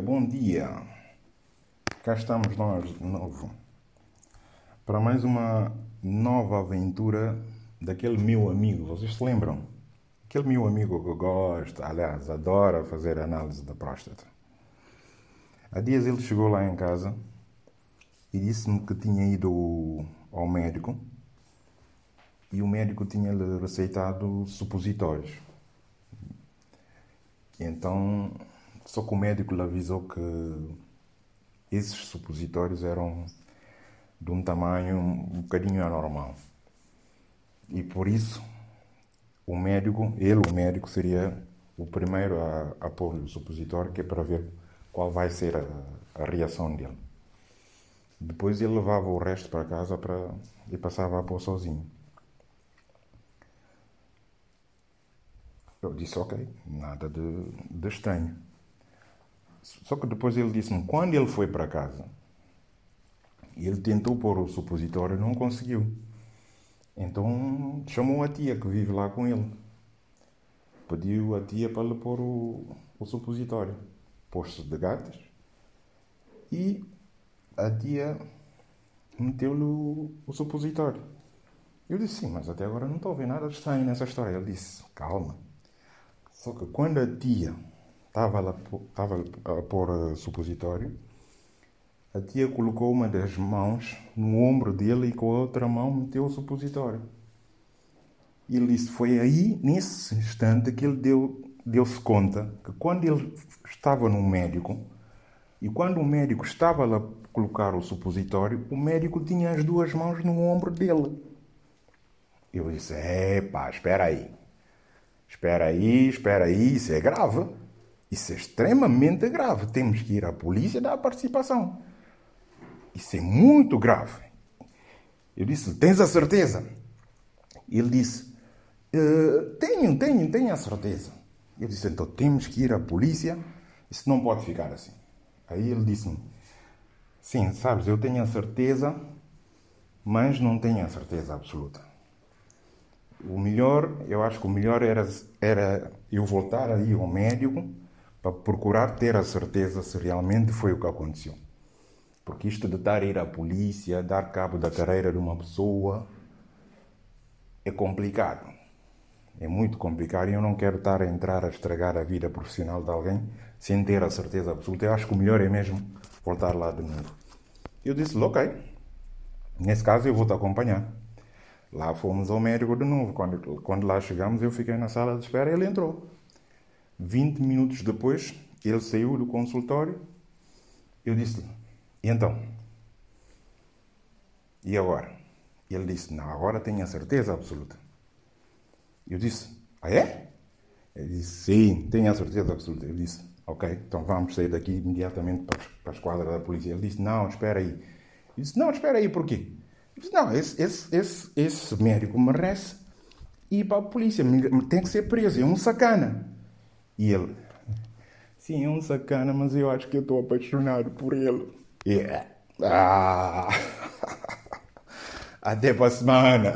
bom dia. Cá estamos nós de novo para mais uma nova aventura daquele meu amigo. Vocês se lembram? Aquele meu amigo que gosta, aliás, adora fazer análise da próstata. Há dias ele chegou lá em casa e disse-me que tinha ido ao médico e o médico tinha-lhe receitado supositórios. Então só que o médico lhe avisou que esses supositórios eram de um tamanho um bocadinho anormal. E por isso, o médico, ele, o médico, seria o primeiro a, a pôr o supositório, que é para ver qual vai ser a, a reação dele. Depois ele levava o resto para casa para, e passava a pôr sozinho. Eu disse, ok, nada de, de estranho. Só que depois ele disse-me, quando ele foi para casa, ele tentou pôr o supositório não conseguiu. Então chamou a tia que vive lá com ele. Pediu a tia para lhe pôr o, o supositório. Pôs-se de gatas e a tia meteu-lhe o, o supositório. Eu disse, sim, mas até agora não estou a ver nada de estranho nessa história. Ele disse, calma. Só que quando a tia estava, estava a pôr supositório, a tia colocou uma das mãos no ombro dele e com a outra mão meteu o supositório. E ele disse: Foi aí, nesse instante, que ele deu, deu-se conta que quando ele estava no médico e quando o médico estava a colocar o supositório, o médico tinha as duas mãos no ombro dele. Eu disse: Epá, espera aí. Espera aí, espera aí, isso é grave. Isso é extremamente grave. Temos que ir à polícia dar participação. Isso é muito grave. Eu disse: Tens a certeza? Ele disse: uh, Tenho, tenho, tenho a certeza. Eu disse: Então temos que ir à polícia. Isso não pode ficar assim. Aí ele disse-me: Sim, sabes, eu tenho a certeza, mas não tenho a certeza absoluta. O melhor, eu acho que o melhor era, era eu voltar aí ao médico para procurar ter a certeza se realmente foi o que aconteceu. Porque isto de estar a ir à polícia, dar cabo da carreira de uma pessoa, é complicado. É muito complicado e eu não quero estar a entrar a estragar a vida profissional de alguém sem ter a certeza absoluta. Eu acho que o melhor é mesmo voltar lá de novo. Eu disse, ok, nesse caso eu vou te acompanhar. Lá fomos ao médico de novo. Quando, quando lá chegamos, eu fiquei na sala de espera e ele entrou. 20 minutos depois, ele saiu do consultório. Eu disse-lhe: E então? E agora? Ele disse: Não, agora tenho a certeza absoluta. Eu disse: Ah, é? Ele disse: Sim, tenho a certeza absoluta. Eu disse: Ok, então vamos sair daqui imediatamente para, a esquadra da polícia. Ele disse: Não, espera aí. Eu disse: Não, espera aí, por quê? Eu disse: Não, esse, esse, esse, esse médico merece ir para a polícia, tem que ser preso, é um sacana. E ele, sim, é um sacana, mas eu acho que eu estou apaixonado por ele. Yeah. Ah. Até para a semana.